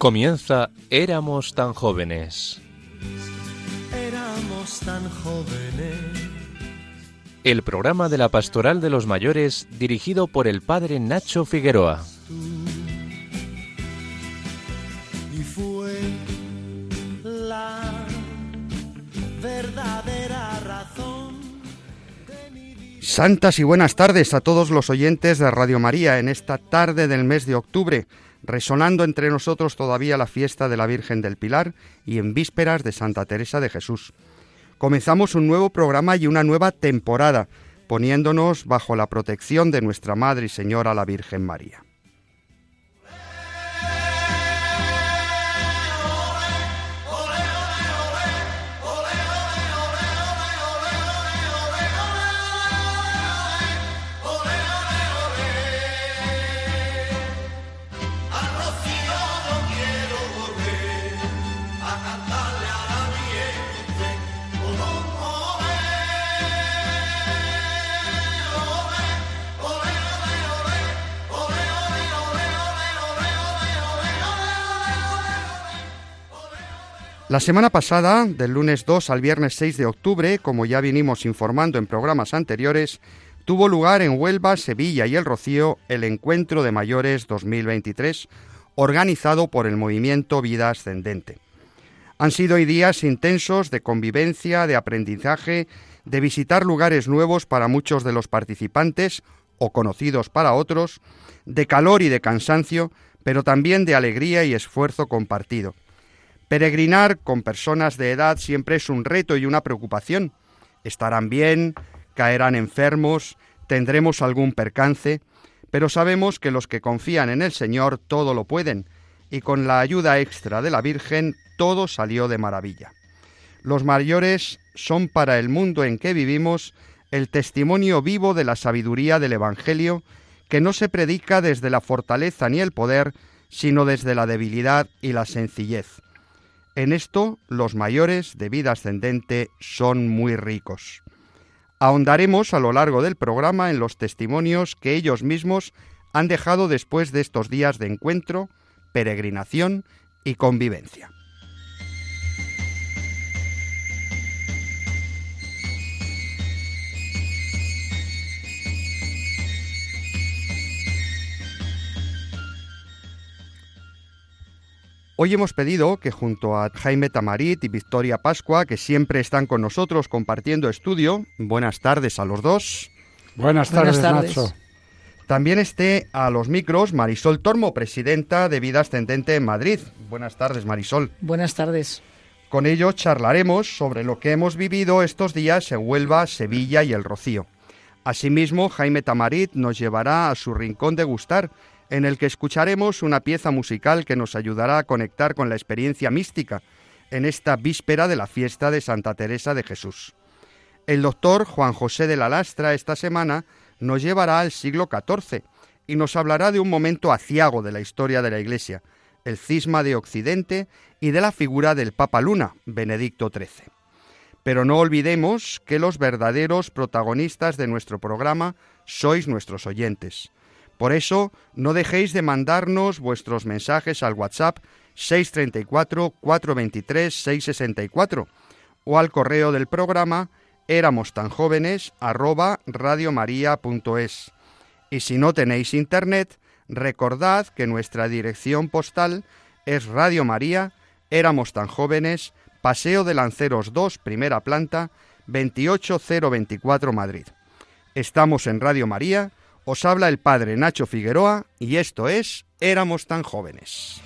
Comienza Éramos tan jóvenes. Éramos tan jóvenes. El programa de la Pastoral de los Mayores dirigido por el padre Nacho Figueroa. Y fue la verdadera razón. Santas y buenas tardes a todos los oyentes de Radio María en esta tarde del mes de octubre, resonando entre nosotros todavía la fiesta de la Virgen del Pilar y en vísperas de Santa Teresa de Jesús. Comenzamos un nuevo programa y una nueva temporada, poniéndonos bajo la protección de nuestra Madre y Señora la Virgen María. La semana pasada, del lunes 2 al viernes 6 de octubre, como ya vinimos informando en programas anteriores, tuvo lugar en Huelva, Sevilla y El Rocío el Encuentro de Mayores 2023, organizado por el movimiento Vida Ascendente. Han sido hoy días intensos de convivencia, de aprendizaje, de visitar lugares nuevos para muchos de los participantes o conocidos para otros, de calor y de cansancio, pero también de alegría y esfuerzo compartido. Peregrinar con personas de edad siempre es un reto y una preocupación. Estarán bien, caerán enfermos, tendremos algún percance, pero sabemos que los que confían en el Señor todo lo pueden, y con la ayuda extra de la Virgen todo salió de maravilla. Los mayores son para el mundo en que vivimos el testimonio vivo de la sabiduría del Evangelio, que no se predica desde la fortaleza ni el poder, sino desde la debilidad y la sencillez. En esto los mayores de vida ascendente son muy ricos. Ahondaremos a lo largo del programa en los testimonios que ellos mismos han dejado después de estos días de encuentro, peregrinación y convivencia. Hoy hemos pedido que junto a Jaime Tamarit y Victoria Pascua, que siempre están con nosotros compartiendo estudio, buenas tardes a los dos. Buenas tardes, Nacho. También esté a los micros Marisol Tormo, presidenta de Vida Ascendente en Madrid. Buenas tardes, Marisol. Buenas tardes. Con ello charlaremos sobre lo que hemos vivido estos días en Huelva, Sevilla y El Rocío. Asimismo, Jaime Tamarit nos llevará a su rincón de gustar, en el que escucharemos una pieza musical que nos ayudará a conectar con la experiencia mística en esta víspera de la fiesta de Santa Teresa de Jesús. El doctor Juan José de la Lastra esta semana nos llevará al siglo XIV y nos hablará de un momento aciago de la historia de la Iglesia, el cisma de Occidente y de la figura del Papa Luna, Benedicto XIII. Pero no olvidemos que los verdaderos protagonistas de nuestro programa sois nuestros oyentes. Por eso, no dejéis de mandarnos vuestros mensajes al WhatsApp 634-423-664 o al correo del programa éramos tan jóvenes arroba radiomaria.es. Y si no tenéis internet, recordad que nuestra dirección postal es Radio María, éramos tan jóvenes, Paseo de Lanceros 2, primera planta, 28024 Madrid. Estamos en Radio María, os habla el padre Nacho Figueroa y esto es Éramos tan jóvenes.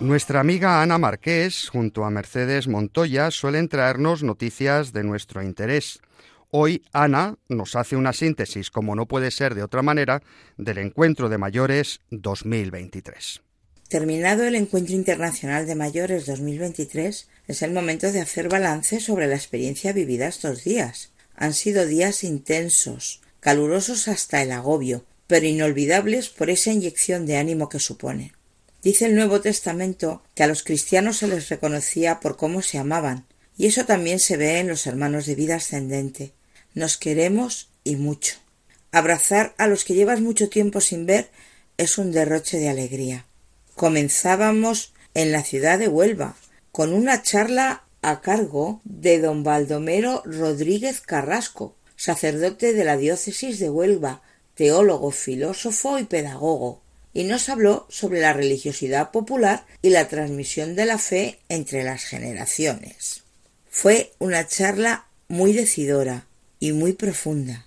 Nuestra amiga Ana Marqués, junto a Mercedes Montoya, suelen traernos noticias de nuestro interés. Hoy Ana nos hace una síntesis, como no puede ser de otra manera, del Encuentro de Mayores 2023. Terminado el Encuentro Internacional de Mayores 2023, es el momento de hacer balance sobre la experiencia vivida estos días. Han sido días intensos, calurosos hasta el agobio, pero inolvidables por esa inyección de ánimo que supone. Dice el Nuevo Testamento que a los cristianos se les reconocía por cómo se amaban, y eso también se ve en los hermanos de vida ascendente. Nos queremos y mucho. Abrazar a los que llevas mucho tiempo sin ver es un derroche de alegría. Comenzábamos en la ciudad de Huelva, con una charla a cargo de don Baldomero Rodríguez Carrasco, sacerdote de la diócesis de Huelva, teólogo, filósofo y pedagogo, y nos habló sobre la religiosidad popular y la transmisión de la fe entre las generaciones. Fue una charla muy decidora y muy profunda.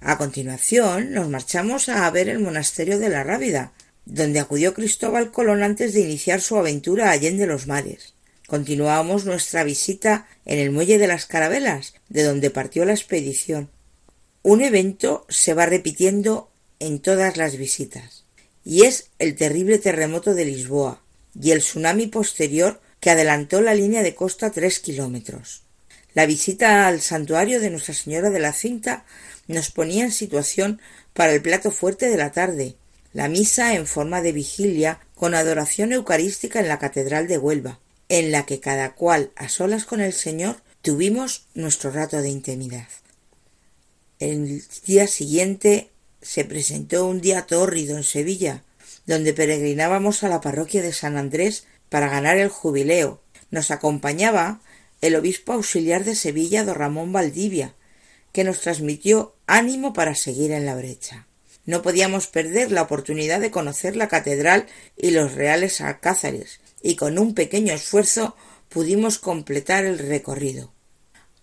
A continuación nos marchamos a ver el monasterio de la Rábida, donde acudió Cristóbal Colón antes de iniciar su aventura allende los mares. Continuamos nuestra visita en el muelle de las Carabelas, de donde partió la expedición. Un evento se va repitiendo en todas las visitas, y es el terrible terremoto de Lisboa y el tsunami posterior que adelantó la línea de costa tres kilómetros. La visita al santuario de Nuestra Señora de la Cinta nos ponía en situación para el plato fuerte de la tarde, la misa en forma de vigilia con adoración eucarística en la Catedral de Huelva, en la que cada cual a solas con el Señor tuvimos nuestro rato de intimidad. El día siguiente se presentó un día tórrido en Sevilla, donde peregrinábamos a la parroquia de San Andrés para ganar el jubileo. Nos acompañaba el obispo auxiliar de Sevilla, don Ramón Valdivia, que nos transmitió ánimo para seguir en la brecha. No podíamos perder la oportunidad de conocer la catedral y los reales alcázares, y con un pequeño esfuerzo pudimos completar el recorrido.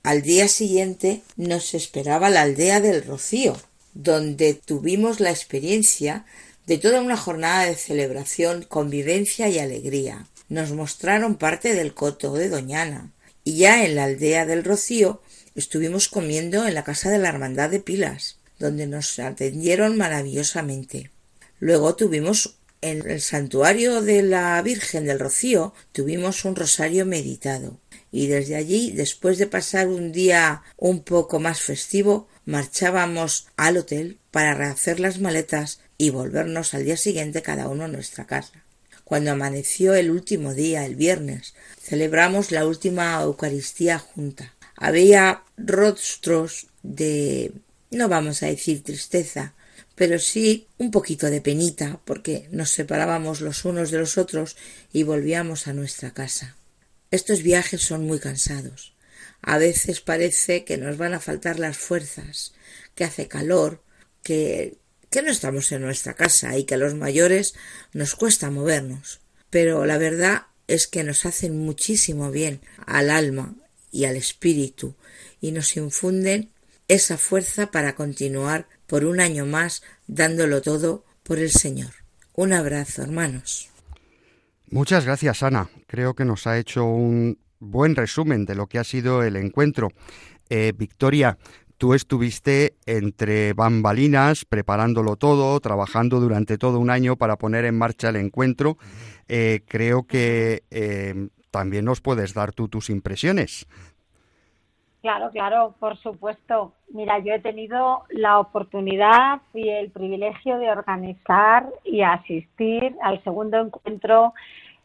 Al día siguiente nos esperaba la aldea del Rocío, donde tuvimos la experiencia de toda una jornada de celebración, convivencia y alegría. Nos mostraron parte del coto de Doñana, y ya en la aldea del Rocío estuvimos comiendo en la casa de la Hermandad de Pilas donde nos atendieron maravillosamente. Luego tuvimos en el santuario de la Virgen del Rocío tuvimos un rosario meditado y desde allí, después de pasar un día un poco más festivo, marchábamos al hotel para rehacer las maletas y volvernos al día siguiente cada uno a nuestra casa. Cuando amaneció el último día, el viernes, celebramos la última Eucaristía junta. Había rostros de no vamos a decir tristeza, pero sí un poquito de penita, porque nos separábamos los unos de los otros y volvíamos a nuestra casa. Estos viajes son muy cansados. A veces parece que nos van a faltar las fuerzas, que hace calor, que que no estamos en nuestra casa y que a los mayores nos cuesta movernos. Pero la verdad es que nos hacen muchísimo bien al alma y al espíritu y nos infunden esa fuerza para continuar por un año más dándolo todo por el Señor. Un abrazo, hermanos. Muchas gracias, Ana. Creo que nos ha hecho un buen resumen de lo que ha sido el encuentro. Eh, Victoria, tú estuviste entre bambalinas, preparándolo todo, trabajando durante todo un año para poner en marcha el encuentro. Eh, creo que eh, también nos puedes dar tú tus impresiones Claro, claro, por supuesto. Mira, yo he tenido la oportunidad y el privilegio de organizar y asistir al segundo encuentro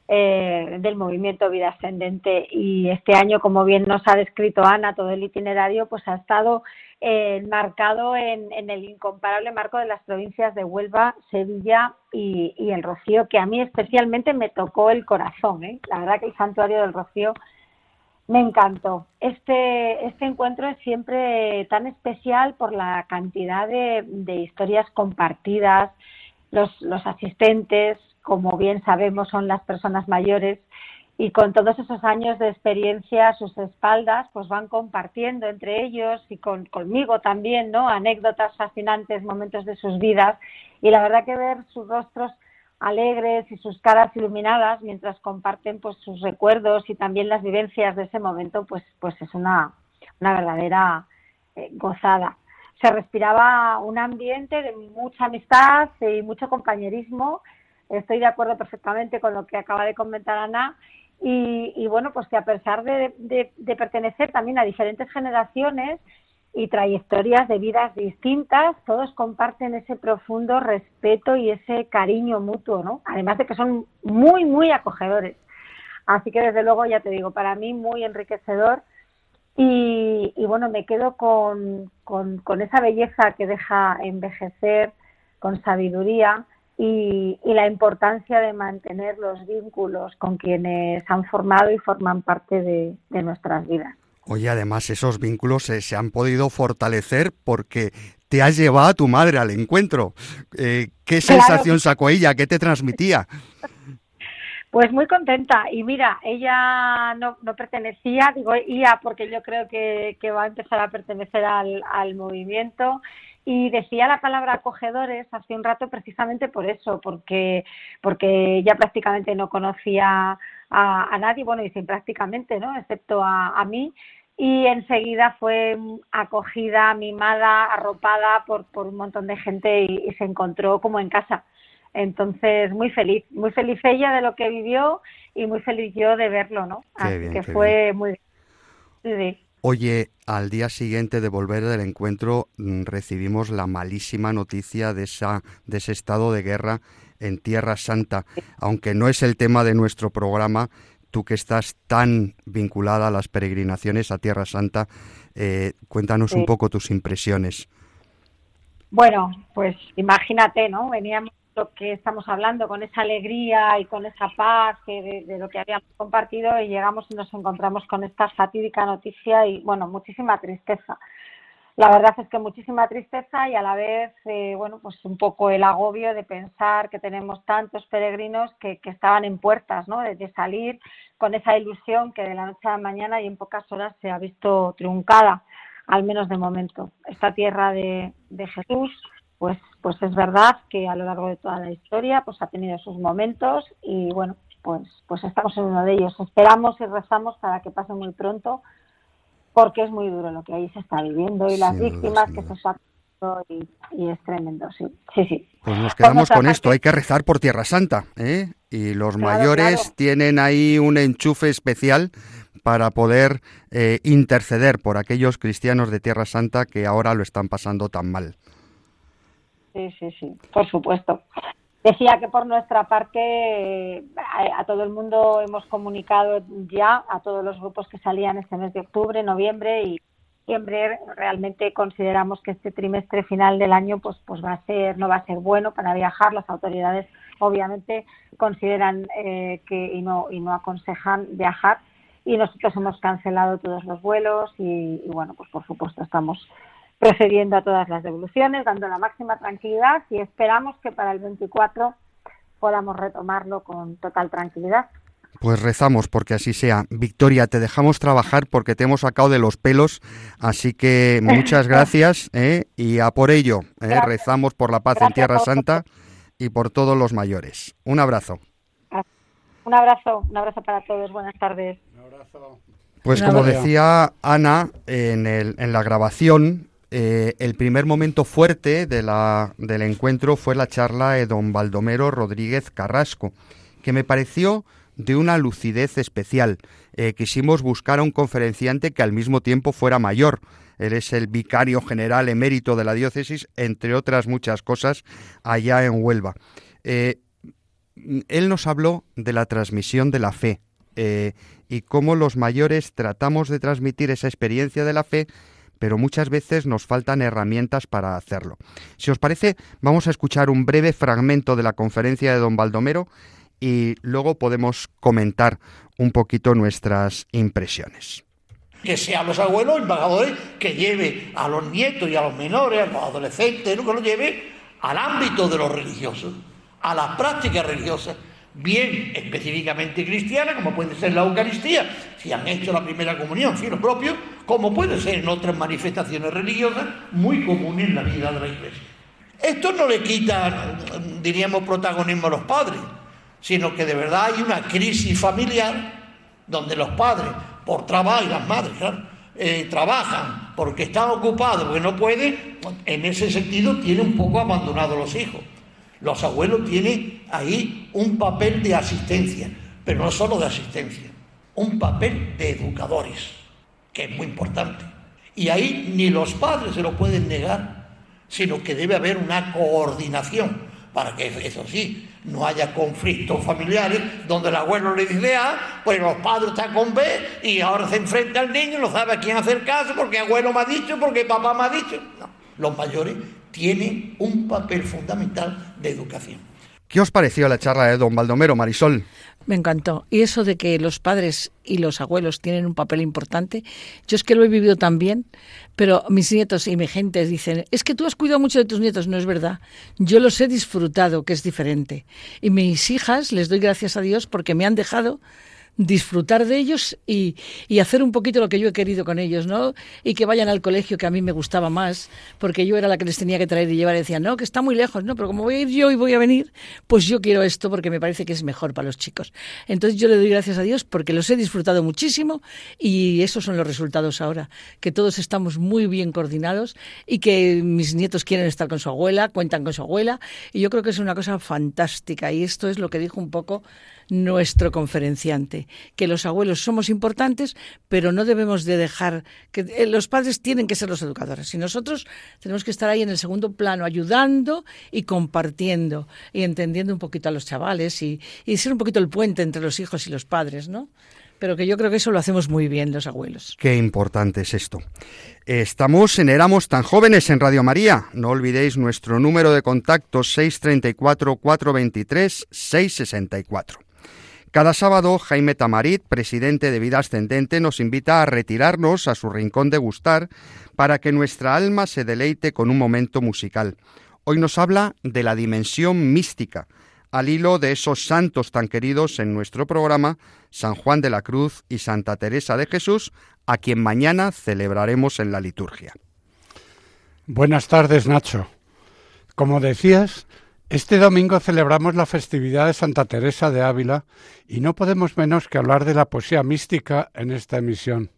eh, del movimiento Vida Ascendente y este año, como bien nos ha descrito Ana, todo el itinerario pues ha estado eh, marcado en, el incomparable marco de las provincias de Huelva, Sevilla y, el Rocío, que a mí especialmente me tocó el corazón. ¿eh? La verdad que el santuario del Rocío me encantó. Este, este encuentro es siempre tan especial por la cantidad de, historias compartidas. Los, los asistentes, como bien sabemos, son las personas mayores y con todos esos años de experiencia a sus espaldas, pues van compartiendo entre ellos y con, conmigo también, ¿no? Anécdotas fascinantes, momentos de sus vidas y la verdad que ver sus rostros alegres y sus caras iluminadas mientras comparten pues sus recuerdos y también las vivencias de ese momento pues pues es una, una verdadera eh, gozada. Se respiraba un ambiente de mucha amistad y mucho compañerismo. Estoy de acuerdo perfectamente con lo que acaba de comentar Ana. Y, bueno, pues que a pesar de pertenecer también a diferentes generaciones, y trayectorias de vidas distintas, todos comparten ese profundo respeto y ese cariño mutuo, ¿no? Además de que son muy, muy acogedores. Así que desde luego, ya te digo, para mí muy enriquecedor y, bueno, me quedo con, con, esa belleza que deja envejecer, con sabiduría y, la importancia de mantener los vínculos con quienes han formado y forman parte de nuestras vidas. Oye, además esos vínculos se, han podido fortalecer porque te has llevado a tu madre al encuentro. Eh, ¿Qué sensación sacó ella? ¿Qué te transmitía? Pues muy contenta. Y mira, ella no, pertenecía, digo ella porque yo creo que, va a empezar a pertenecer al, movimiento. Y decía la palabra acogedores hace un rato precisamente por eso, porque, porque ella prácticamente no conocía a, nadie, bueno, y sin prácticamente, ¿no? Excepto a, a mí y enseguida fue acogida, mimada, arropada por, por un montón de gente y, se encontró como en casa. Entonces, muy feliz, muy feliz ella de lo que vivió y muy feliz yo de verlo, ¿no? Así que fue muy sí. Oye, al día siguiente de volver del encuentro mm, recibimos la malísima noticia de, esa, de ese estado de guerra en Tierra Santa. Aunque no es el tema de nuestro programa, tú que estás tan vinculada a las peregrinaciones a Tierra Santa, eh, cuéntanos un poco tus impresiones. Bueno, pues imagínate, ¿no? Veníamos lo que estamos hablando, con esa alegría y con esa paz de, de, lo que habíamos compartido y llegamos y nos encontramos con esta fatídica noticia y, bueno, muchísima tristeza la verdad es que muchísima tristeza y a la vez, eh, bueno, pues un poco el agobio de pensar que tenemos tantos peregrinos que, estaban en puertas, ¿no? De, salir con esa ilusión que de la noche a la mañana y en pocas horas se ha visto truncada, al menos de momento. Esta tierra de Jesús, pues, pues es verdad que a lo largo de toda la historia, pues ha tenido sus momentos y bueno, pues, pues estamos en uno de ellos. Esperamos y rezamos para que pase muy pronto porque es muy duro lo que ahí se está viviendo y las víctimas que se están y, y, es tremendo, sí, sí, sí. Pues nos quedamos con esto, hay que rezar por Tierra Santa, ¿eh? Y los mayores tienen ahí un enchufe especial para poder eh, interceder por aquellos cristianos de Tierra Santa que ahora lo están pasando tan mal. Sí, sí, sí, por supuesto. Decía que por nuestra parte a, todo el mundo hemos comunicado ya, a todos los grupos que salían este mes de octubre, noviembre y diciembre. Realmente consideramos que este trimestre final del año pues, pues va a ser, no va a ser bueno para viajar. Las autoridades obviamente consideran eh, que y no, y no aconsejan viajar y nosotros hemos cancelado todos los vuelos y, y bueno, pues por supuesto estamos procediendo a todas las devoluciones, dando la máxima tranquilidad y esperamos que para el 24 podamos retomarlo con total tranquilidad. Pues rezamos porque así sea. Victoria, te dejamos trabajar porque te hemos sacado de los pelos, así que muchas gracias ¿eh? y a por ello ¿eh? rezamos por la paz en Tierra Santa y por todos los mayores. Un abrazo. Un abrazo, un abrazo para todos. Buenas tardes. Un abrazo. Pues como decía Ana en, el, en la grabación, eh, el primer momento fuerte de la, del encuentro fue la charla de don Baldomero Rodríguez Carrasco, que me pareció de una lucidez especial. Eh, quisimos buscar a un conferenciante que al mismo tiempo fuera mayor. Él es el vicario general emérito de la diócesis, entre otras muchas cosas, allá en Huelva. Eh, él nos habló de la transmisión de la fe y cómo los mayores tratamos de transmitir esa experiencia de la fe pero muchas veces nos faltan herramientas para hacerlo. Si os parece, vamos a escuchar un breve fragmento de la conferencia de don Baldomero y luego podemos comentar un poquito nuestras impresiones. Que sean los abuelos embajadores que lleve a los nietos y a los menores, a los adolescentes, que los lleve al ámbito de los religiosos, a las prácticas religiosas bien específicamente cristiana, como puede ser la Eucaristía, si han hecho la primera comunión, si lo propio, como puede ser en otras manifestaciones religiosas muy comunes en la vida de la Iglesia. Esto no le quita, diríamos, protagonismo a los padres, sino que de verdad hay una crisis familiar donde los padres, por trabajo y las madres, claro, eh, trabajan porque están ocupados, porque no pueden, en ese sentido tiene un poco abandonado los hijos. Los abuelos tienen ahí un papel de asistencia, pero no solo de asistencia, un papel de educadores, que es muy importante. Y ahí ni los padres se lo pueden negar, sino que debe haber una coordinación para que eso sí, no haya conflictos familiares donde el abuelo le dice A, pues los padres están con B y ahora se enfrenta al niño y no sabe a quién hacer caso porque abuelo me ha dicho, porque papá me ha dicho. No, los mayores tienen un papel fundamental de educación. ¿Qué os pareció la charla de don Baldomero, Marisol? Me encantó. Y eso de que los padres y los abuelos tienen un papel importante, yo es que lo he vivido también, pero mis nietos y mi gente dicen, es que tú has cuidado mucho de tus nietos, no es verdad. Yo los he disfrutado, que es diferente. Y mis hijas, les doy gracias a Dios porque me han dejado disfrutar de ellos y, y, hacer un poquito lo que yo he querido con ellos, ¿no? Y que vayan al colegio que a mí me gustaba más, porque yo era la que les tenía que traer y llevar y decían, no, que está muy lejos, no, pero como voy a ir yo y voy a venir, pues yo quiero esto porque me parece que es mejor para los chicos. Entonces yo le doy gracias a Dios porque los he disfrutado muchísimo y esos son los resultados ahora, que todos estamos muy bien coordinados y que mis nietos quieren estar con su abuela, cuentan con su abuela y yo creo que es una cosa fantástica y esto es lo que dijo un poco nuestro conferenciante, que los abuelos somos importantes, pero no debemos de dejar que eh, los padres tienen que ser los educadores y nosotros tenemos que estar ahí en el segundo plano ayudando y compartiendo y entendiendo un poquito a los chavales y, y ser un poquito el puente entre los hijos y los padres, ¿no? pero que yo creo que eso lo hacemos muy bien los abuelos. Qué importante es esto. Estamos en Éramos tan jóvenes en Radio María. No olvidéis nuestro número de contacto 634 423 664. Cada sábado, Jaime Tamarit, presidente de Vida Ascendente, nos invita a retirarnos a su rincón de gustar para que nuestra alma se deleite con un momento musical. Hoy nos habla de la dimensión mística, al hilo de esos santos tan queridos en nuestro programa, San Juan de la Cruz y Santa Teresa de Jesús, a quien mañana celebraremos en la liturgia. Buenas tardes, Nacho. Como decías, este domingo celebramos la festividad de Santa Teresa de Ávila y no podemos menos que hablar de la poesía mística en esta emisión.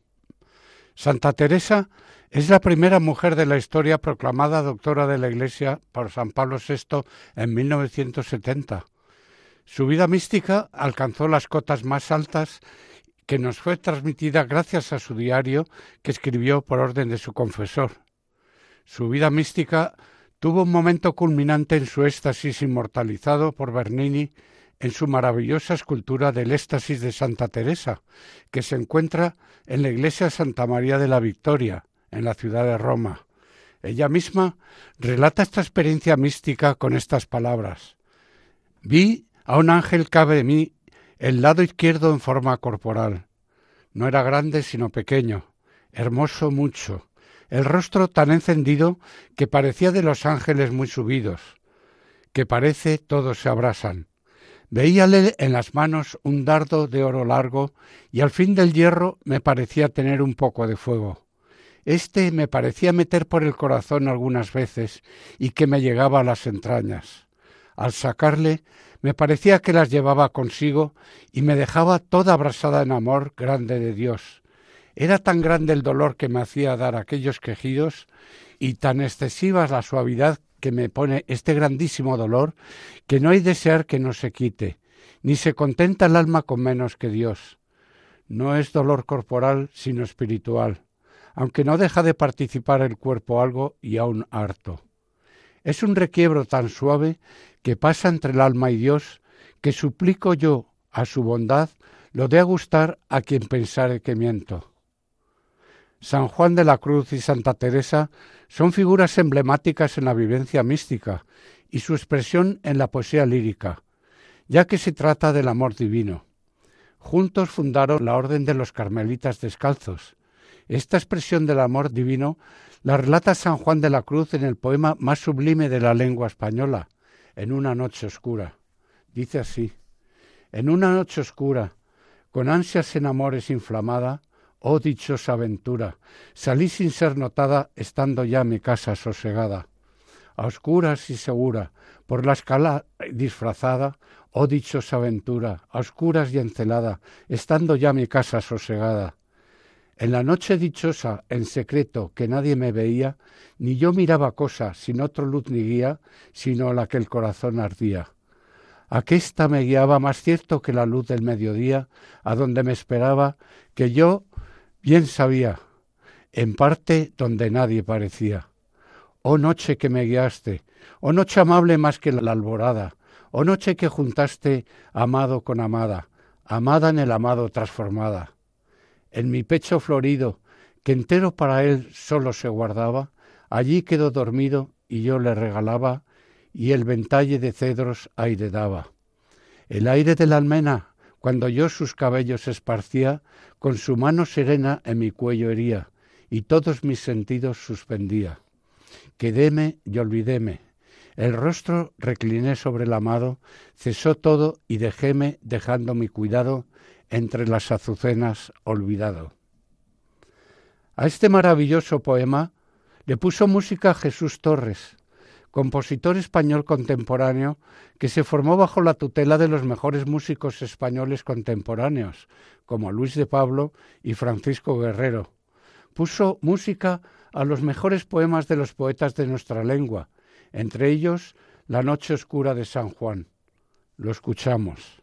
Santa Teresa es la primera mujer de la historia proclamada doctora de la Iglesia por San Pablo VI en 1970. Su vida mística alcanzó las cotas más altas que nos fue transmitida gracias a su diario que escribió por orden de su confesor. Su vida mística tuvo un momento culminante en su éxtasis inmortalizado por Bernini en su maravillosa escultura del éxtasis de Santa Teresa, que se encuentra en la iglesia Santa María de la Victoria, en la ciudad de Roma. Ella misma relata esta experiencia mística con estas palabras. Vi a un ángel cabe de mí el lado izquierdo en forma corporal. No era grande sino pequeño, hermoso mucho, el rostro tan encendido que parecía de los ángeles muy subidos, que parece todos se abrasan. Veíale en las manos un dardo de oro largo y al fin del hierro me parecía tener un poco de fuego. Este me parecía meter por el corazón algunas veces y que me llegaba a las entrañas. Al sacarle me parecía que las llevaba consigo y me dejaba toda abrasada en amor grande de Dios, era tan grande el dolor que me hacía dar aquellos quejidos y tan excesiva la suavidad que me pone este grandísimo dolor que no hay desear que no se quite, ni se contenta el alma con menos que Dios. No es dolor corporal, sino espiritual, aunque no deja de participar el cuerpo algo y aún harto. Es un requiebro tan suave que pasa entre el alma y Dios, que suplico yo a su bondad lo dé a gustar a quien pensare que miento. San Juan de la Cruz y Santa Teresa son figuras emblemáticas en la vivencia mística y su expresión en la poesía lírica, ya que se trata del amor divino. Juntos fundaron la Orden de los Carmelitas Descalzos. Esta expresión del amor divino la relata San Juan de la Cruz en el poema más sublime de la lengua española, En una noche oscura. Dice así, En una noche oscura, con ansias en amores inflamada, Oh dichosa aventura, salí sin ser notada, estando ya mi casa sosegada. A oscuras y segura, por la escala disfrazada, oh dichosa aventura, a oscuras y encelada, estando ya mi casa sosegada. En la noche dichosa, en secreto, que nadie me veía, ni yo miraba cosa, sin otro luz ni guía, sino la que el corazón ardía. Aquesta me guiaba más cierto que la luz del mediodía, a donde me esperaba, que yo bien sabía, en parte donde nadie parecía. Oh noche que me guiaste, oh noche amable más que la alborada, oh noche que juntaste amado con amada, amada en el amado transformada. En mi pecho florido, que entero para él solo se guardaba, allí quedó dormido y yo le regalaba, y el ventalle de cedros aire daba. El aire de la almena, cuando yo sus cabellos esparcía, con su mano serena en mi cuello hería, y todos mis sentidos suspendía. Quedéme y olvidéme. El rostro recliné sobre el amado, cesó todo y dejéme, dejando mi cuidado, entre las azucenas olvidado. A este maravilloso poema le puso música Jesús Torres, compositor español contemporáneo que se formó bajo la tutela de los mejores músicos españoles contemporáneos, como Luis de Pablo y Francisco Guerrero. Puso música a los mejores poemas de los poetas de nuestra lengua, entre ellos La Noche Oscura de San Juan. Lo escuchamos.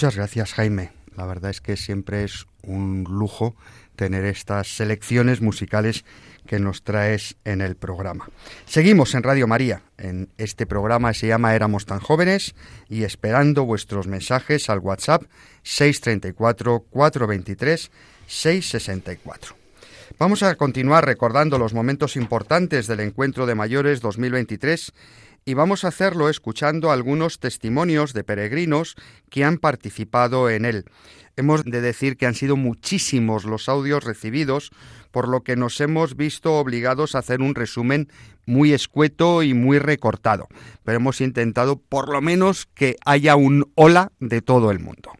Muchas gracias, Jaime. La verdad es que siempre es un lujo tener estas selecciones musicales que nos traes en el programa. Seguimos en Radio María. En este programa se llama Éramos tan jóvenes y esperando vuestros mensajes al WhatsApp 634 423 664. Vamos a continuar recordando los momentos importantes del encuentro de mayores 2023 y vamos a hacerlo escuchando algunos testimonios de peregrinos que han participado en él. Hemos de decir que han sido muchísimos los audios recibidos, por lo que nos hemos visto obligados a hacer un resumen muy escueto y muy recortado, pero hemos intentado por lo menos que haya un hola de todo el mundo.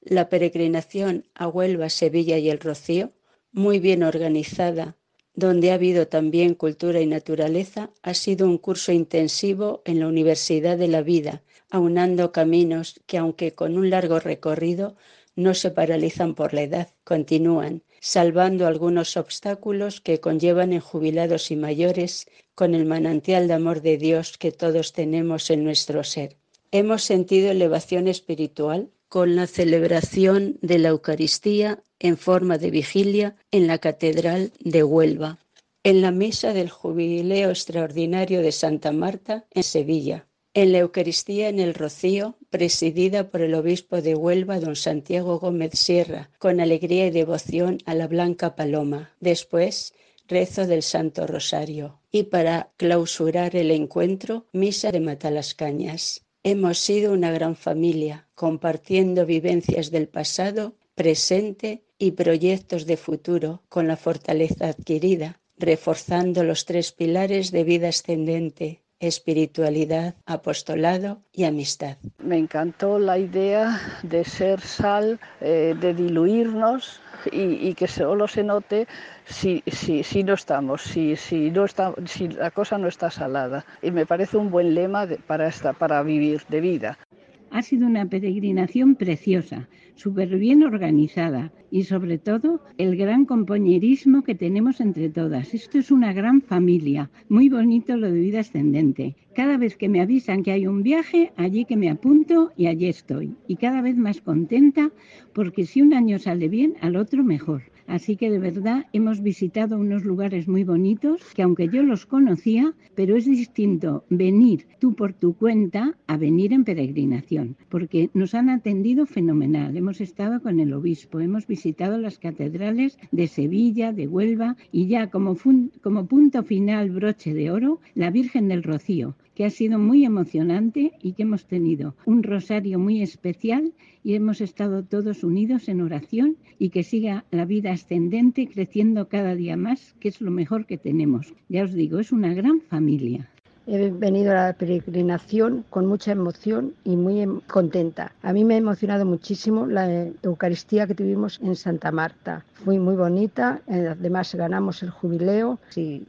La peregrinación a Huelva, Sevilla y el Rocío, muy bien organizada, donde ha habido también cultura y naturaleza, ha sido un curso intensivo en la Universidad de la Vida, aunando caminos que, aunque con un largo recorrido, no se paralizan por la edad, continúan, salvando algunos obstáculos que conllevan en jubilados y mayores con el manantial de amor de Dios que todos tenemos en nuestro ser. Hemos sentido elevación espiritual con la celebración de la Eucaristía en forma de vigilia en la Catedral de Huelva, en la misa del Jubileo Extraordinario de Santa Marta en Sevilla, en la Eucaristía en el Rocío, presidida por el obispo de Huelva, don Santiago Gómez Sierra, con alegría y devoción a la Blanca Paloma. Después, rezo del Santo Rosario. Y para clausurar el encuentro, misa de Matalascañas. Hemos sido una gran familia, compartiendo vivencias del pasado, presente y proyectos de futuro con la fortaleza adquirida, reforzando los tres pilares de vida ascendente, espiritualidad, apostolado y amistad. Me encantó la idea de ser sal, eh, de diluirnos y, que solo se note si, si, si no estamos, si, si, no está, si la cosa no está salada. Y me parece un buen lema para, esta, para vivir de vida. Ha sido una peregrinación preciosa, súper bien organizada y sobre todo el gran compañerismo que tenemos entre todas. Esto es una gran familia, muy bonito lo de vida ascendente. Cada vez que me avisan que hay un viaje, allí que me apunto y allí estoy. Y cada vez más contenta porque si un año sale bien, al otro mejor. Así que de verdad hemos visitado unos lugares muy bonitos que aunque yo los conocía, pero es distinto venir tú por tu cuenta a venir en peregrinación, porque nos han atendido fenomenal. Hemos estado con el obispo, hemos visitado las catedrales de Sevilla, de Huelva y ya como, como punto final broche de oro, la Virgen del Rocío, que ha sido muy emocionante y que hemos tenido un rosario muy especial y hemos estado todos unidos en oración y que siga la vida ascendente creciendo cada día más, que es lo mejor que tenemos. Ya os digo, es una gran familia. He venido a la peregrinación con mucha emoción y muy em, contenta. A mí me ha emocionado muchísimo la Eucaristía que tuvimos en Santa Marta. Fue muy bonita, eh, además ganamos el jubileo. Si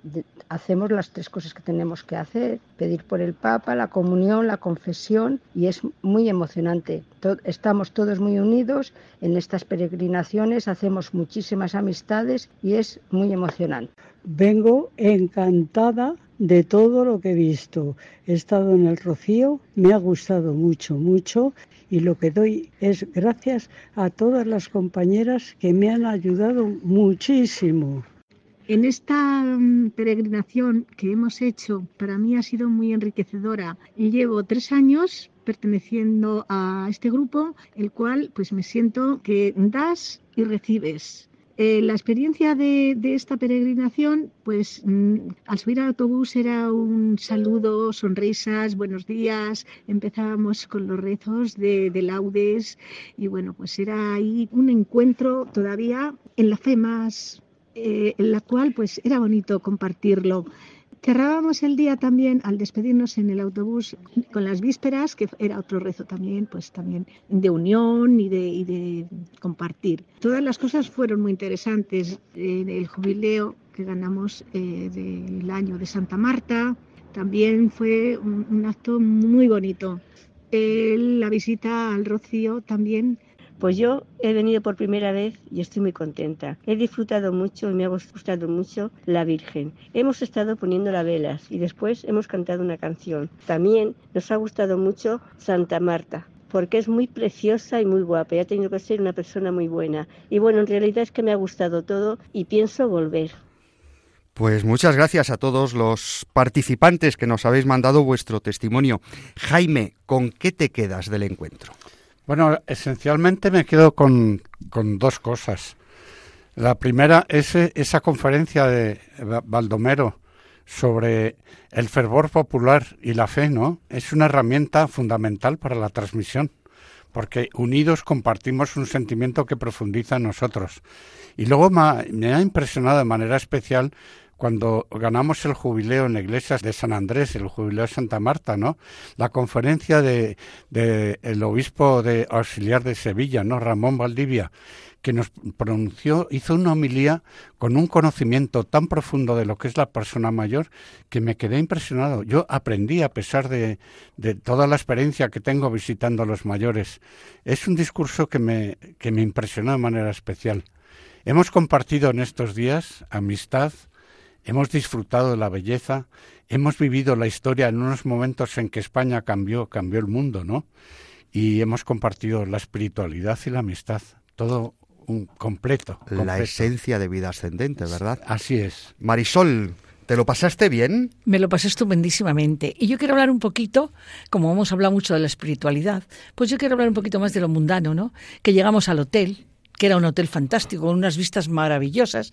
hacemos las tres cosas que tenemos que hacer, pedir por el Papa, la comunión, la confesión, y es muy emocionante. Estamos todos muy unidos en estas peregrinaciones, hacemos muchísimas amistades y es muy emocionante. Vengo encantada de todo lo que he visto. He estado en el Rocío, me ha gustado mucho, mucho y lo que doy es gracias a todas las compañeras que me han ayudado muchísimo. En esta mm, peregrinación que hemos hecho, para mí ha sido muy enriquecedora. Llevo tres años perteneciendo a este grupo, el cual pues me siento que das y recibes. Eh, la experiencia de, esta peregrinación, pues mm, al subir al autobús era un saludo, sonrisas, buenos días, empezábamos con los rezos de, laudes y bueno, pues era ahí un encuentro todavía en la fe más, eh, en la cual pues era bonito compartirlo. Cerrábamos el día también al despedirnos en el autobús con las vísperas, que era otro rezo también, pues también de unión y de, de compartir. Todas las cosas fueron muy interesantes. el jubileo que ganamos eh, del año de Santa Marta también fue un, acto muy bonito. la visita al Rocío también pues yo he venido por primera vez y estoy muy contenta. He disfrutado mucho y me ha gustado mucho la Virgen. Hemos estado poniendo las velas y después hemos cantado una canción. También nos ha gustado mucho Santa Marta. porque es muy preciosa y muy guapa y ha tenido que ser una persona muy buena. Y bueno, en realidad es que me ha gustado todo y pienso volver. Pues muchas gracias a todos los participantes que nos habéis mandado vuestro testimonio. Jaime, ¿con qué te quedas del encuentro? Bueno, esencialmente me quedo con, con dos cosas. La primera es esa conferencia de Baldomero sobre el fervor popular y la fe, ¿no? Es una herramienta fundamental para la transmisión, porque unidos compartimos un sentimiento que profundiza en nosotros. Y luego me ha impresionado de manera especial cuando ganamos el jubileo en la iglesia de San Andrés, el jubileo de Santa Marta, ¿no? La conferencia de, el obispo de auxiliar de Sevilla, ¿no? Ramón Valdivia, que nos pronunció, hizo una homilía con un conocimiento tan profundo de lo que es la persona mayor que me quedé impresionado. Yo aprendí a pesar de, de toda la experiencia que tengo visitando a los mayores. Es un discurso que me, que me impresionó de manera especial. Hemos compartido en estos días amistad, hemos disfrutado de la belleza, hemos vivido la historia en unos momentos en que España cambió, cambió el mundo, ¿no? Y hemos compartido la espiritualidad y la amistad, todo un completo, La esencia de vida ascendente, ¿verdad? Así es. Marisol, ¿Te lo pasaste bien? Me lo pasé estupendísimamente. Y yo quiero hablar un poquito, como hemos hablado mucho de la espiritualidad, pues yo quiero hablar un poquito más de lo mundano, ¿no? Que llegamos al hotel, que era un hotel fantástico, con unas vistas maravillosas,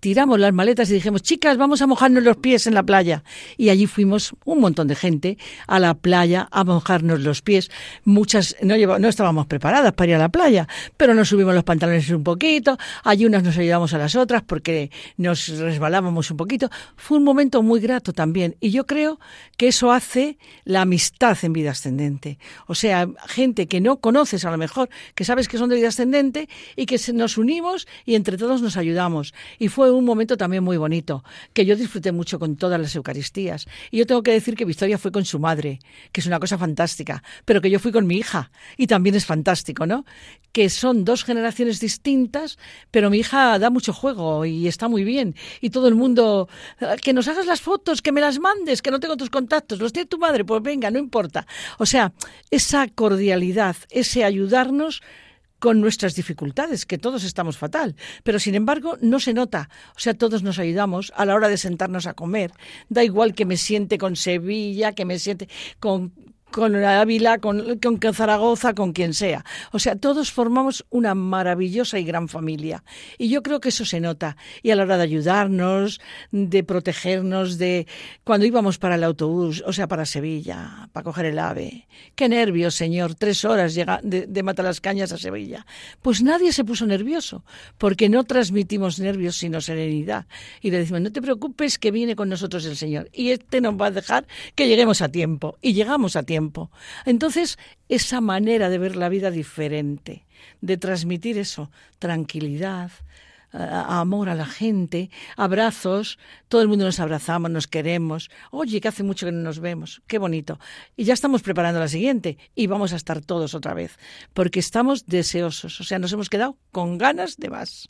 tiramos las maletas y dijimos, chicas, vamos a mojarnos los pies en la playa. Y allí fuimos un montón de gente a la playa a mojarnos los pies. Muchas no, no estábamos preparadas para ir a la playa, pero nos subimos los pantalones un poquito. Allí unas nos ayudamos a las otras porque nos resbalábamos un poquito. Fue un momento muy grato también. Y yo creo que eso hace la amistad en vida ascendente. O sea, gente que no conoces a lo mejor, que sabes que son de vida ascendente y que nos unimos y entre todos nos ayudamos. Y fue un momento también muy bonito, que yo disfruté mucho con todas las Eucaristías. Y yo tengo que decir que Victoria fue con su madre, que es una cosa fantástica, pero que yo fui con mi hija, y también es fantástico, ¿no? Que son dos generaciones distintas, pero mi hija da mucho juego y está muy bien. Y todo el mundo, ah, que nos hagas las fotos, que me las mandes, que no tengo tus contactos, los tiene tu madre, pues venga, no importa. O sea, esa cordialidad, ese ayudarnos, con nuestras dificultades, que todos estamos fatal, pero sin embargo no se nota. O sea, todos nos ayudamos a la hora de sentarnos a comer. Da igual que me siente con Sevilla, que me siente con con Ávila, con, con, Zaragoza, con quien sea. O sea, todos formamos una maravillosa y gran familia. Y yo creo que eso se nota. Y a la hora de ayudarnos, de protegernos, de cuando íbamos para el autobús, o sea, para Sevilla, para coger el ave. Qué nervios, señor, tres horas llega de, de Matalascañas a Sevilla. Pues nadie se puso nervioso, porque no transmitimos nervios sino serenidad. Y le decimos, no te preocupes que viene con nosotros el Señor. Y este nos va a dejar que lleguemos a tiempo. Y llegamos a tiempo. Entonces, esa manera de ver la vida diferente, de transmitir eso, tranquilidad, amor a la gente, abrazos, todo el mundo nos abrazamos, nos queremos. Oye, que hace mucho que no nos vemos, qué bonito. Y ya estamos preparando la siguiente y vamos a estar todos otra vez, porque estamos deseosos, o sea, nos hemos quedado con ganas de más.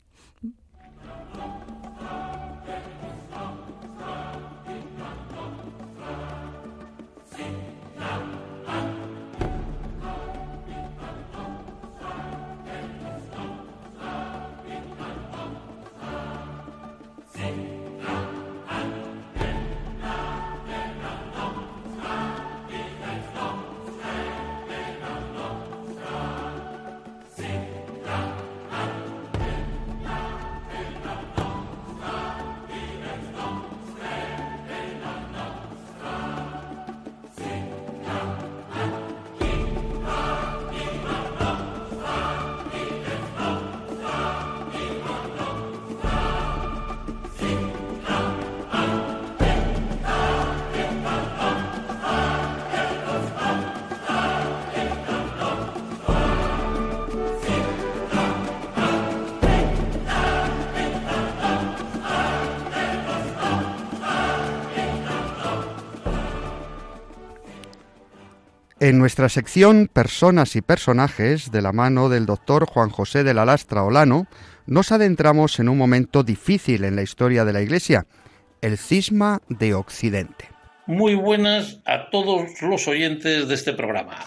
En nuestra sección Personas y Personajes, de la mano del doctor Juan José de la Lastra Olano, nos adentramos en un momento difícil en la historia de la Iglesia, el cisma de Occidente. Muy buenas a todos los oyentes de este programa.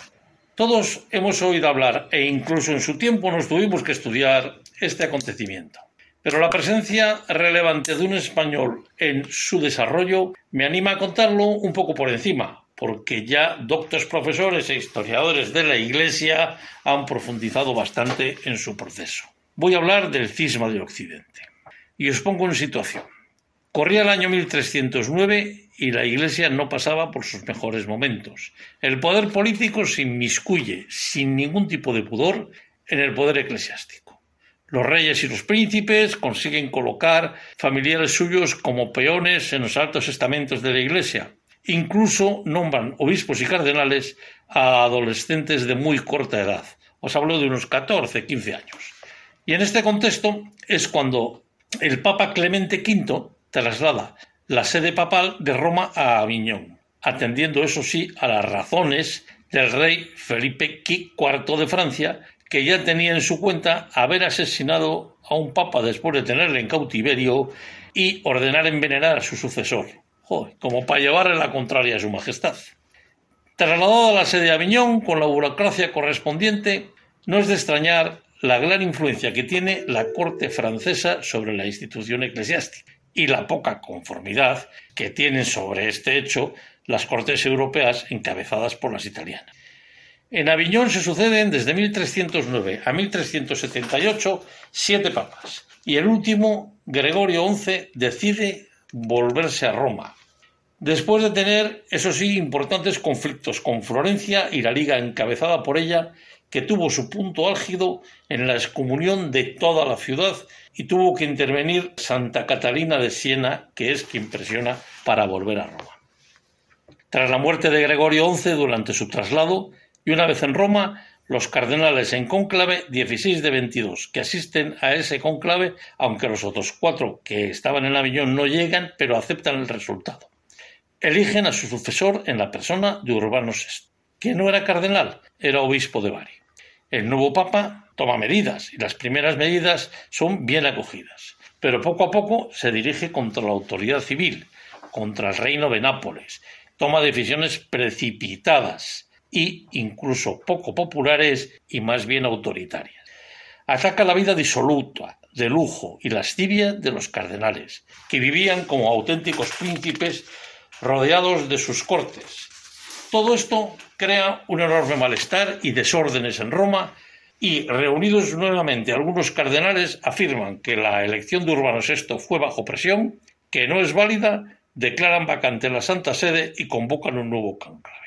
Todos hemos oído hablar e incluso en su tiempo nos tuvimos que estudiar este acontecimiento. Pero la presencia relevante de un español en su desarrollo me anima a contarlo un poco por encima, porque ya doctos profesores e historiadores de la Iglesia han profundizado bastante en su proceso. Voy a hablar del cisma de Occidente. Y os pongo en situación. Corría el año 1309 y la Iglesia no pasaba por sus mejores momentos. El poder político se inmiscuye sin ningún tipo de pudor en el poder eclesiástico. Los reyes y los príncipes consiguen colocar familiares suyos como peones en los altos estamentos de la Iglesia. Incluso nombran obispos y cardenales a adolescentes de muy corta edad. Os hablo de unos 14, 15 años. Y en este contexto es cuando el Papa Clemente V traslada la sede papal de Roma a Aviñón, atendiendo eso sí a las razones del rey Felipe IV de Francia, que ya tenía en su cuenta haber asesinado a un papa después de tenerle en cautiverio y ordenar envenenar a su sucesor, como para llevarle la contraria a su majestad. Trasladado a la sede de Aviñón con la burocracia correspondiente, no es de extrañar la gran influencia que tiene la corte francesa sobre la institución eclesiástica y la poca conformidad que tienen sobre este hecho las cortes europeas encabezadas por las italianas. En Aviñón se suceden desde 1309 a 1378 siete papas y el último, Gregorio XI, decide volverse a Roma, después de tener, eso sí, importantes conflictos con Florencia y la liga encabezada por ella que tuvo su punto álgido en la excomunión de toda la ciudad y tuvo que intervenir Santa Catalina de Siena, que es quien presiona para volver a Roma. Tras la muerte de Gregorio XI durante su traslado, y una vez en Roma, los cardenales en cónclave, 16 de 22, que asisten a ese cónclave, aunque los otros cuatro que estaban en Aviñón no llegan, pero aceptan el resultado. Eligen a su sucesor en la persona de Urbano VI, que no era cardenal, era obispo de Bari. El nuevo Papa toma medidas y las primeras medidas son bien acogidas, pero poco a poco se dirige contra la autoridad civil, contra el reino de Nápoles, toma decisiones precipitadas e incluso poco populares y más bien autoritarias. Ataca la vida disoluta, de lujo y lascivia de los cardenales, que vivían como auténticos príncipes rodeados de sus cortes. Todo esto crea un enorme malestar y desórdenes en Roma y, reunidos nuevamente algunos cardenales, afirman que la elección de Urbano VI fue bajo presión, que no es válida, declaran vacante la Santa Sede y convocan un nuevo conclave.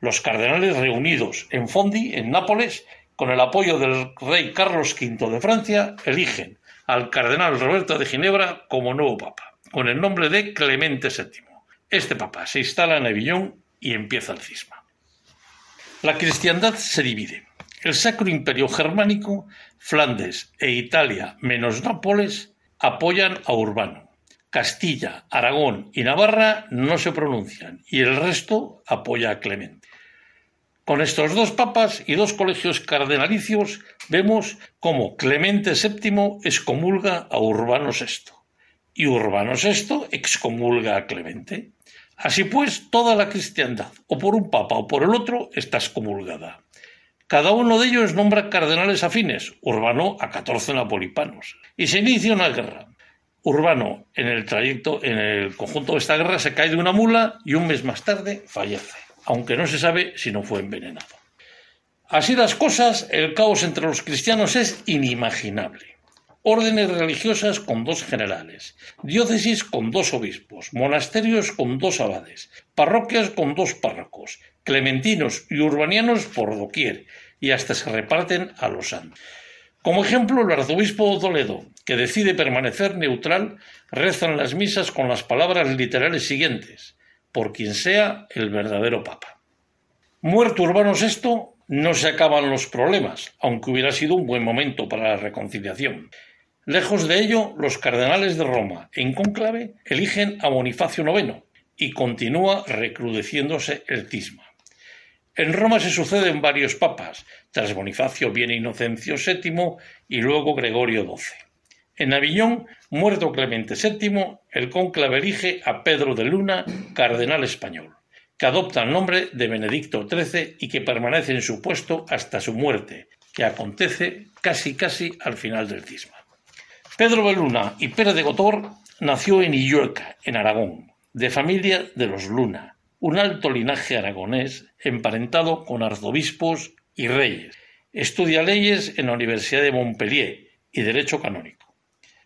Los cardenales reunidos en Fondi, en Nápoles, con el apoyo del rey Carlos V de Francia, eligen al cardenal Roberto de Ginebra como nuevo papa, con el nombre de Clemente VII. Este papa se instala en Avillón y empieza el cisma. La cristiandad se divide. El Sacro Imperio Germánico, Flandes e Italia, menos Nápoles, apoyan a Urbano. Castilla, Aragón y Navarra no se pronuncian y el resto apoya a Clemente. Con estos dos papas y dos colegios cardenalicios vemos cómo Clemente VII excomulga a Urbano VI y Urbano VI excomulga a Clemente. Así pues, toda la cristiandad, o por un papa o por el otro, está excomulgada. Cada uno de ellos nombra cardenales afines, Urbano a 14 napolipanos, y se inicia una guerra. Urbano, en el trayecto, en el conjunto de esta guerra, se cae de una mula y un mes más tarde fallece, aunque no se sabe si no fue envenenado. Así las cosas, el caos entre los cristianos es inimaginable órdenes religiosas con dos generales, diócesis con dos obispos, monasterios con dos abades, parroquias con dos párrocos, clementinos y urbanianos por doquier, y hasta se reparten a los santos. Como ejemplo, el arzobispo Toledo, que decide permanecer neutral, reza en las misas con las palabras literales siguientes, por quien sea el verdadero papa. Muerto Urbano VI, no se acaban los problemas, aunque hubiera sido un buen momento para la reconciliación. Lejos de ello, los cardenales de Roma, en cónclave, eligen a Bonifacio IX y continúa recrudeciéndose el cisma. En Roma se suceden varios papas, tras Bonifacio viene Inocencio VII y luego Gregorio XII. En Aviñón, muerto Clemente VII, el cónclave elige a Pedro de Luna, cardenal español, que adopta el nombre de Benedicto XIII y que permanece en su puesto hasta su muerte, que acontece casi casi al final del cisma. Pedro Beluna y Pérez de Gotor nació en Illueca, en Aragón, de familia de los Luna, un alto linaje aragonés emparentado con arzobispos y reyes. Estudia leyes en la Universidad de Montpellier y Derecho Canónico.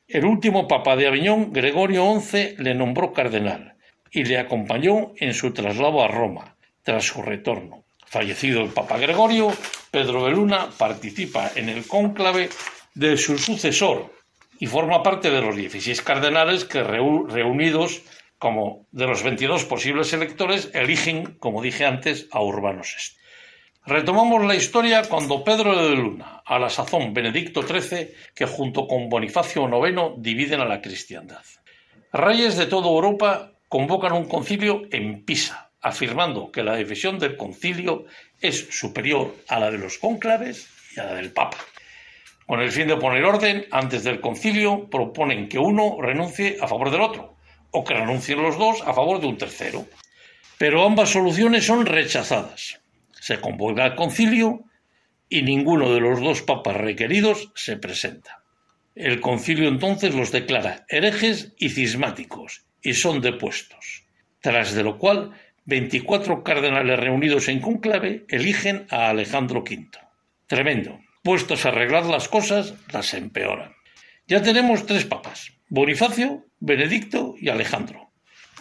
El último papa de Aviñón, Gregorio XI, le nombró cardenal y le acompañó en su traslado a Roma, tras su retorno. Fallecido el papa Gregorio, Pedro de Luna participa en el cónclave de su sucesor y forma parte de los 16 cardenales que reunidos como de los 22 posibles electores eligen, como dije antes, a Urbano VI. Retomamos la historia cuando Pedro de Luna, a la sazón Benedicto XIII, que junto con Bonifacio IX dividen a la cristiandad. Reyes de toda Europa convocan un concilio en Pisa, afirmando que la decisión del concilio es superior a la de los cónclaves y a la del Papa. Con el fin de poner orden, antes del concilio proponen que uno renuncie a favor del otro, o que renuncien los dos a favor de un tercero. Pero ambas soluciones son rechazadas. Se convoca el concilio y ninguno de los dos papas requeridos se presenta. El concilio entonces los declara herejes y cismáticos y son depuestos, tras de lo cual 24 cardenales reunidos en conclave eligen a Alejandro V. Tremendo. Puestos a arreglar las cosas, las empeoran. Ya tenemos tres papas, Bonifacio, Benedicto y Alejandro,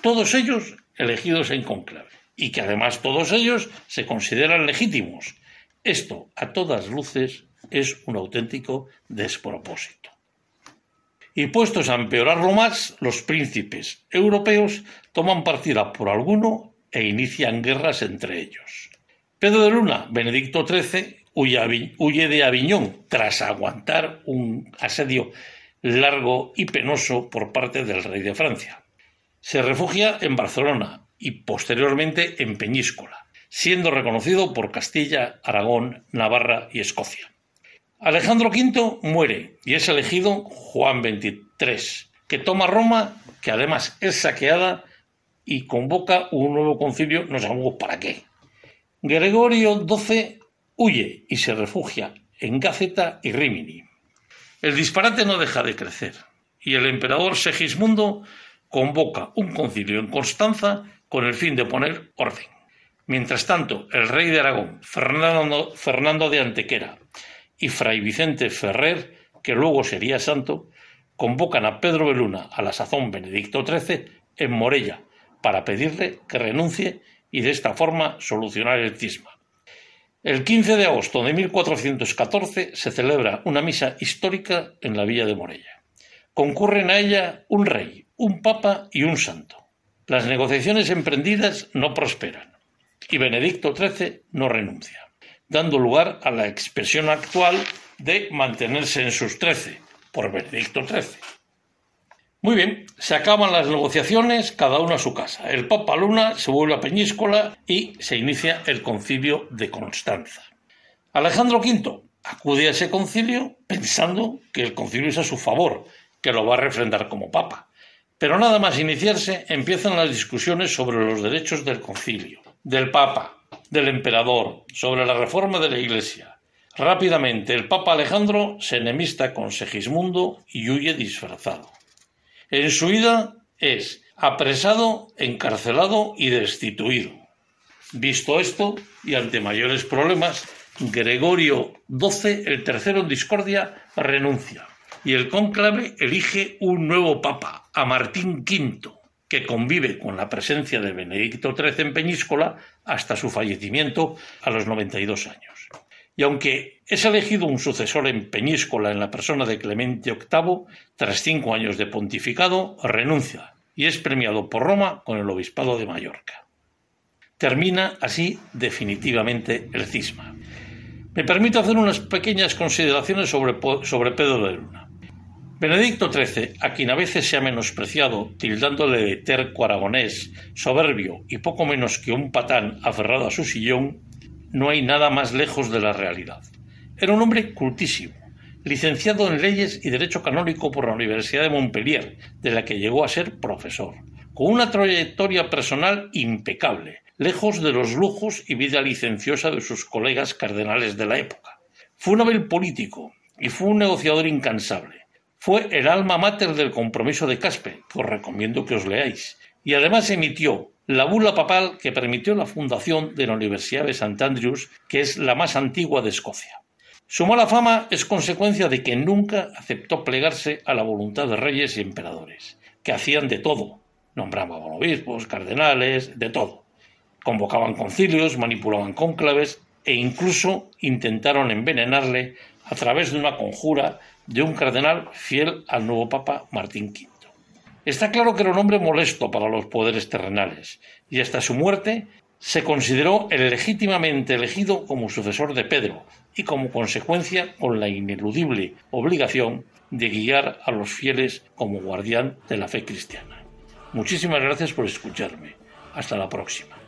todos ellos elegidos en conclave, y que además todos ellos se consideran legítimos. Esto, a todas luces, es un auténtico despropósito. Y puestos a empeorarlo más, los príncipes europeos toman partida por alguno e inician guerras entre ellos. Pedro de Luna, Benedicto XIII, huye de Aviñón tras aguantar un asedio largo y penoso por parte del rey de Francia. Se refugia en Barcelona y posteriormente en Peñíscola, siendo reconocido por Castilla, Aragón, Navarra y Escocia. Alejandro V muere y es elegido Juan XXIII, que toma Roma, que además es saqueada y convoca un nuevo concilio, no sabemos para qué. Gregorio XII huye y se refugia en Gaceta y Rimini. El disparate no deja de crecer y el emperador Segismundo convoca un concilio en Constanza con el fin de poner orden. Mientras tanto, el rey de Aragón, Fernando, de Antequera y Fray Vicente Ferrer, que luego sería santo, convocan a Pedro de Luna, a la sazón Benedicto XIII, en Morella, para pedirle que renuncie y de esta forma solucionar el cisma. El 15 de agosto de 1414 se celebra una misa histórica en la villa de Morella. Concurren a ella un rey, un papa y un santo. Las negociaciones emprendidas no prosperan y Benedicto XIII no renuncia, dando lugar a la expresión actual de mantenerse en sus trece por Benedicto XIII. Muy bien, se acaban las negociaciones, cada uno a su casa. El Papa Luna se vuelve a Peñíscola y se inicia el concilio de Constanza. Alejandro V acude a ese concilio pensando que el concilio es a su favor, que lo va a refrendar como papa. Pero nada más iniciarse empiezan las discusiones sobre los derechos del concilio, del papa, del emperador, sobre la reforma de la Iglesia. Rápidamente el papa Alejandro se enemista con Segismundo y huye disfrazado. En su ida es apresado, encarcelado y destituido. Visto esto, y ante mayores problemas, Gregorio XII, el tercero en discordia, renuncia y el cónclave elige un nuevo papa, a Martín V, que convive con la presencia de Benedicto XIII en Peñíscola hasta su fallecimiento a los 92 años. Y aunque es elegido un sucesor en Peñíscola en la persona de Clemente VIII, tras cinco años de pontificado, renuncia y es premiado por Roma con el obispado de Mallorca. Termina así definitivamente el cisma. Me permito hacer unas pequeñas consideraciones sobre, Pedro de Luna. Benedicto XIII, a quien a veces se ha menospreciado, tildándole de terco aragonés, soberbio y poco menos que un patán aferrado a su sillón, no hay nada más lejos de la realidad. Era un hombre cultísimo, licenciado en leyes y derecho canónico por la Universidad de Montpellier, de la que llegó a ser profesor, con una trayectoria personal impecable, lejos de los lujos y vida licenciosa de sus colegas cardenales de la época. Fue un hábil político y fue un negociador incansable. Fue el alma mater del compromiso de Caspe, que os recomiendo que os leáis, y además emitió la bula papal que permitió la fundación de la Universidad de St. Andrews, que es la más antigua de Escocia. Su mala fama es consecuencia de que nunca aceptó plegarse a la voluntad de reyes y emperadores, que hacían de todo, nombraban obispos, cardenales, de todo. Convocaban concilios, manipulaban cónclaves e incluso intentaron envenenarle a través de una conjura de un cardenal fiel al nuevo Papa Martín V. Está claro que era un hombre molesto para los poderes terrenales, y hasta su muerte se consideró el legítimamente elegido como sucesor de Pedro, y como consecuencia con la ineludible obligación de guiar a los fieles como guardián de la fe cristiana. Muchísimas gracias por escucharme. Hasta la próxima.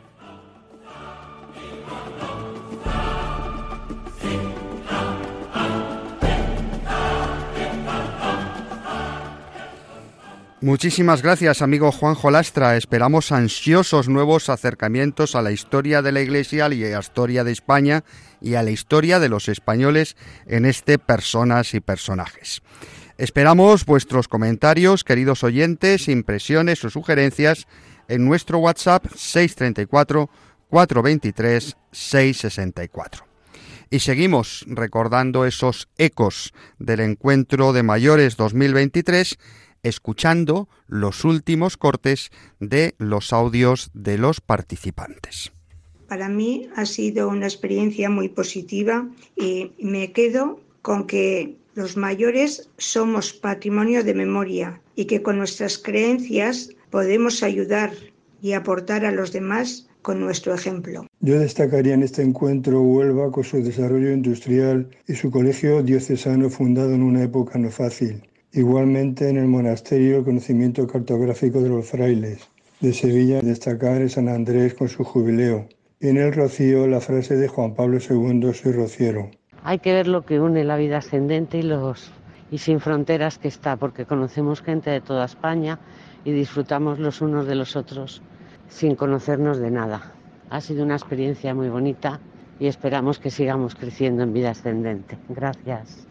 Muchísimas gracias, amigo Juanjo Lastra. Esperamos ansiosos nuevos acercamientos a la historia de la Iglesia y a la historia de España y a la historia de los españoles en este Personas y Personajes. Esperamos vuestros comentarios, queridos oyentes, impresiones o sugerencias en nuestro WhatsApp 634 423 664. Y seguimos recordando esos ecos del encuentro de mayores 2023 escuchando los últimos cortes de los audios de los participantes. Para mí ha sido una experiencia muy positiva y me quedo con que los mayores somos patrimonio de memoria y que con nuestras creencias podemos ayudar y aportar a los demás con nuestro ejemplo. Yo destacaría en este encuentro Huelva con su desarrollo industrial y su colegio diocesano fundado en una época no fácil Igualmente en el monasterio el conocimiento cartográfico de los frailes. De Sevilla destacar el San Andrés con su jubileo. Y en el Rocío la frase de Juan Pablo II, soy rociero. Hay que ver lo que une la vida ascendente y los y sin fronteras que está, porque conocemos gente de toda España y disfrutamos los unos de los otros sin conocernos de nada. Ha sido una experiencia muy bonita y esperamos que sigamos creciendo en vida ascendente. Gracias.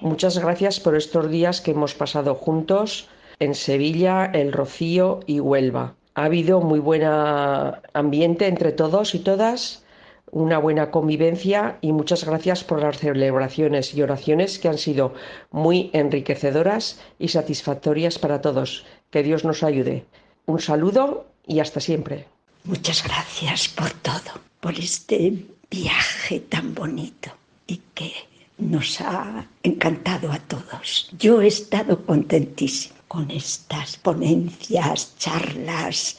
Muchas gracias por estos días que hemos pasado juntos en Sevilla, El Rocío y Huelva. Ha habido muy buen ambiente entre todos y todas, una buena convivencia y muchas gracias por las celebraciones y oraciones que han sido muy enriquecedoras y satisfactorias para todos. Que Dios nos ayude. Un saludo y hasta siempre. Muchas gracias por todo, por este viaje tan bonito y que nos ha encantado a todos. Yo he estado contentísimo con estas ponencias, charlas.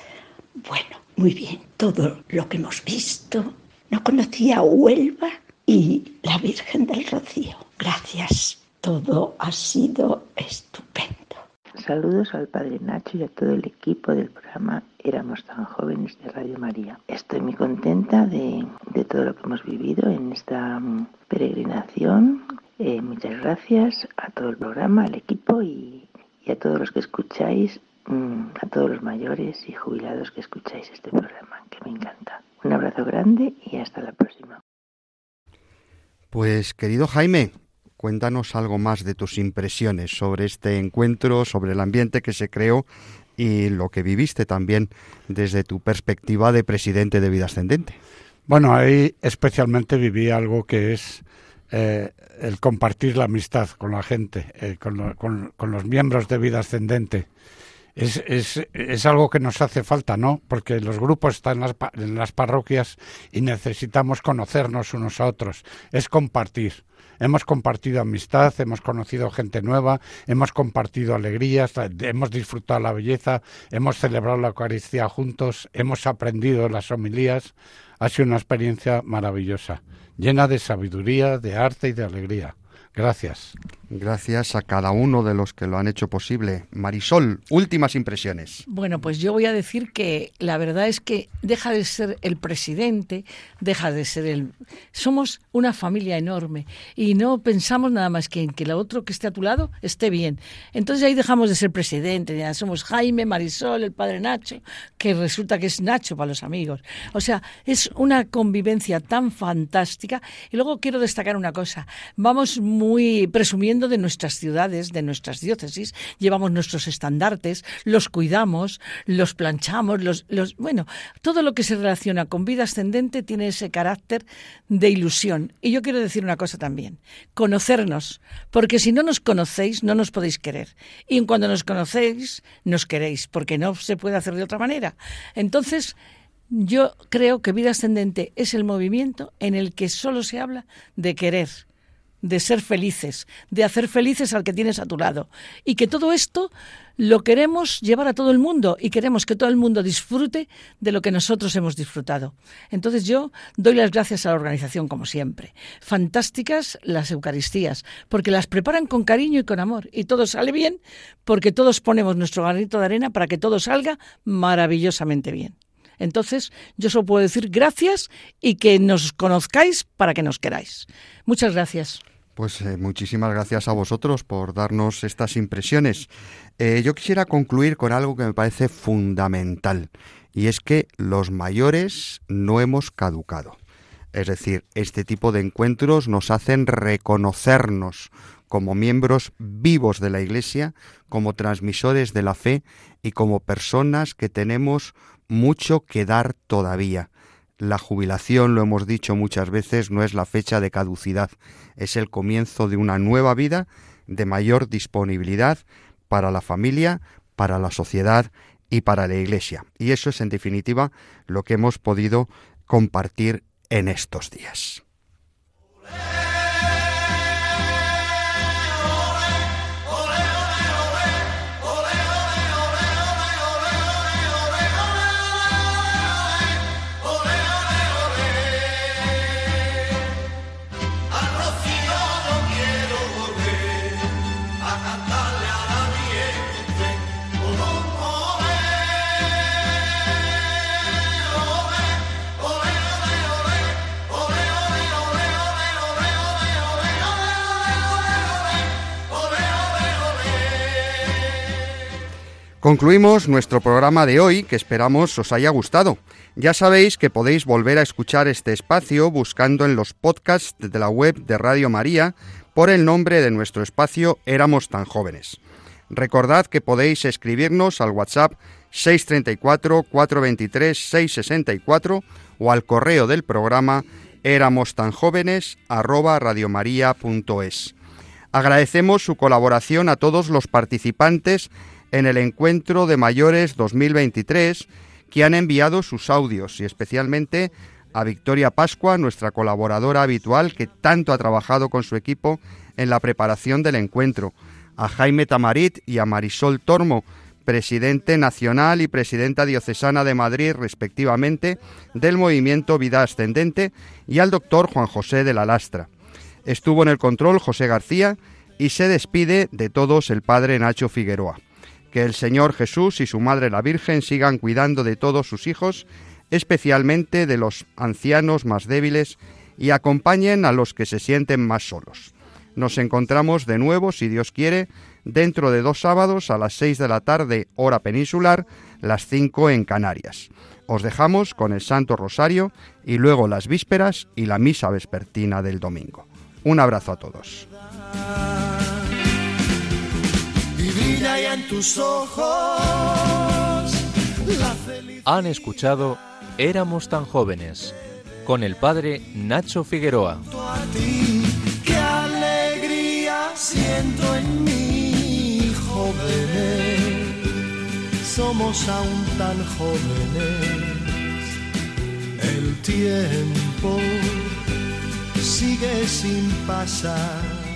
Bueno, muy bien, todo lo que hemos visto. No conocía Huelva y la Virgen del Rocío. Gracias. Todo ha sido estupendo. Saludos al Padre Nacho y a todo el equipo del programa Éramos tan jóvenes de Radio María. Estoy muy contenta de, todo lo que hemos vivido en esta mm, peregrinación. Eh, muchas gracias a todo el programa, al equipo y, a todos los que escucháis, mm, a todos los mayores y jubilados que escucháis este programa, que me encanta. Un abrazo grande y hasta la próxima. Pues querido Jaime, Cuéntanos algo más de tus impresiones sobre este encuentro, sobre el ambiente que se creó y lo que viviste también desde tu perspectiva de presidente de Vida Ascendente. Bueno, ahí especialmente viví algo que es eh, el compartir la amistad con la gente, eh, con, los miembros de Vida Ascendente. Es, es, es, algo que nos hace falta, ¿no? Porque los grupos están en las, en las parroquias y necesitamos conocernos unos a otros. Es compartir. Hemos compartido amistad, hemos conocido gente nueva, hemos compartido alegrías, hemos disfrutado la belleza, hemos celebrado la Eucaristía juntos, hemos aprendido las homilías. Ha sido una experiencia maravillosa, llena de sabiduría, de arte y de alegría. Gracias. Gracias a cada uno de los que lo han hecho posible. Marisol, últimas impresiones. Bueno, pues yo voy a decir que la verdad es que deja de ser el presidente, deja de ser el... Somos una familia enorme y no pensamos nada más que en que el otro que esté a tu lado esté bien. Entonces ahí dejamos de ser presidente, ya somos Jaime, Marisol, el padre Nacho, que resulta que es Nacho para los amigos. O sea, es una convivencia tan fantástica. Y luego quiero destacar una cosa. Vamos muy presumiendo de nuestras ciudades, de nuestras diócesis, llevamos nuestros estandartes, los cuidamos, los planchamos, los, los bueno, todo lo que se relaciona con vida ascendente tiene ese carácter de ilusión. Y yo quiero decir una cosa también, conocernos, porque si no nos conocéis, no nos podéis querer. Y cuando nos conocéis, nos queréis, porque no se puede hacer de otra manera. Entonces, yo creo que vida ascendente es el movimiento en el que solo se habla de querer de ser felices, de hacer felices al que tienes a tu lado. Y que todo esto lo queremos llevar a todo el mundo y queremos que todo el mundo disfrute de lo que nosotros hemos disfrutado. Entonces yo doy las gracias a la organización como siempre. Fantásticas las Eucaristías, porque las preparan con cariño y con amor. Y todo sale bien porque todos ponemos nuestro granito de arena para que todo salga maravillosamente bien. Entonces, yo solo puedo decir gracias y que nos conozcáis para que nos queráis. Muchas gracias. Pues eh, muchísimas gracias a vosotros por darnos estas impresiones. Eh, yo quisiera concluir con algo que me parece fundamental, y es que los mayores no hemos caducado. Es decir, este tipo de encuentros nos hacen reconocernos como miembros vivos de la Iglesia, como transmisores de la fe y como personas que tenemos mucho que dar todavía. La jubilación, lo hemos dicho muchas veces, no es la fecha de caducidad, es el comienzo de una nueva vida de mayor disponibilidad para la familia, para la sociedad y para la Iglesia. Y eso es, en definitiva, lo que hemos podido compartir en estos días. Concluimos nuestro programa de hoy, que esperamos os haya gustado. Ya sabéis que podéis volver a escuchar este espacio buscando en los podcasts de la web de Radio María por el nombre de nuestro espacio Éramos tan jóvenes. Recordad que podéis escribirnos al WhatsApp 634 423 664 o al correo del programa éramos tan jóvenes Agradecemos su colaboración a todos los participantes en el encuentro de mayores 2023 que han enviado sus audios y especialmente a Victoria Pascua, nuestra colaboradora habitual que tanto ha trabajado con su equipo en la preparación del encuentro, a Jaime Tamarit y a Marisol Tormo, presidente nacional y presidenta diocesana de Madrid respectivamente del movimiento Vida Ascendente, y al doctor Juan José de la Lastra. Estuvo en el control José García y se despide de todos el padre Nacho Figueroa. Que el Señor Jesús y su Madre la Virgen sigan cuidando de todos sus hijos, especialmente de los ancianos más débiles, y acompañen a los que se sienten más solos. Nos encontramos de nuevo, si Dios quiere, dentro de dos sábados a las seis de la tarde, hora peninsular, las cinco en Canarias. Os dejamos con el Santo Rosario y luego las vísperas y la misa vespertina del domingo. Un abrazo a todos en tus ojos. Han escuchado Éramos tan jóvenes con el padre Nacho Figueroa. qué alegría siento en mí, jóvenes. Somos aún tan jóvenes. El tiempo sigue sin pasar